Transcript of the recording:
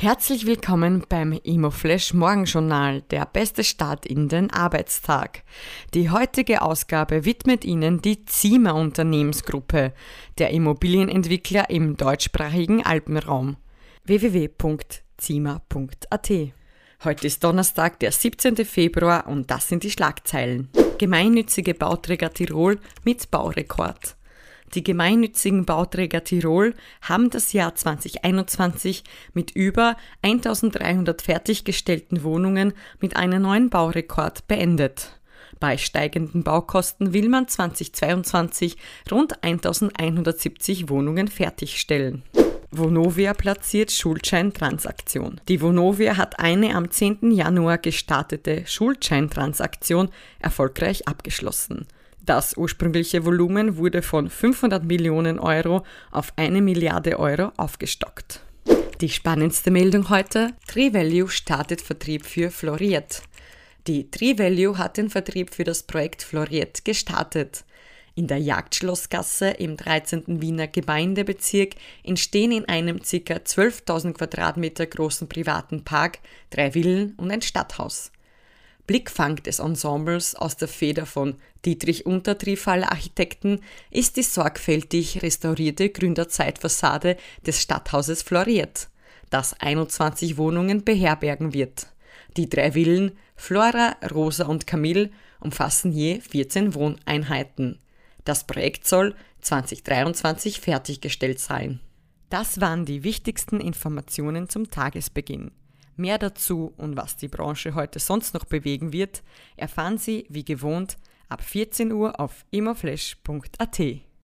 Herzlich willkommen beim ImmoFlash Morgenjournal, der beste Start in den Arbeitstag. Die heutige Ausgabe widmet Ihnen die Ziemer Unternehmensgruppe, der Immobilienentwickler im deutschsprachigen Alpenraum. www.ziemer.at Heute ist Donnerstag, der 17. Februar und das sind die Schlagzeilen. Gemeinnützige Bauträger Tirol mit Baurekord. Die gemeinnützigen Bauträger Tirol haben das Jahr 2021 mit über 1300 fertiggestellten Wohnungen mit einem neuen Baurekord beendet. Bei steigenden Baukosten will man 2022 rund 1170 Wohnungen fertigstellen. Vonovia platziert Schuldscheintransaktion. Die Vonovia hat eine am 10. Januar gestartete Schuldscheintransaktion erfolgreich abgeschlossen. Das ursprüngliche Volumen wurde von 500 Millionen Euro auf eine Milliarde Euro aufgestockt. Die spannendste Meldung heute: Trivalue startet Vertrieb für Floriet. Die Trivalue hat den Vertrieb für das Projekt Floriet gestartet. In der Jagdschlossgasse im 13. Wiener Gemeindebezirk entstehen in einem ca. 12.000 Quadratmeter großen privaten Park drei Villen und ein Stadthaus. Blickfang des Ensembles aus der Feder von Dietrich Untertrifaller Architekten ist die sorgfältig restaurierte Gründerzeitfassade des Stadthauses Floriert, das 21 Wohnungen beherbergen wird. Die drei Villen Flora, Rosa und Camille umfassen je 14 Wohneinheiten. Das Projekt soll 2023 fertiggestellt sein. Das waren die wichtigsten Informationen zum Tagesbeginn. Mehr dazu und was die Branche heute sonst noch bewegen wird, erfahren Sie wie gewohnt ab 14 Uhr auf immoflash.at.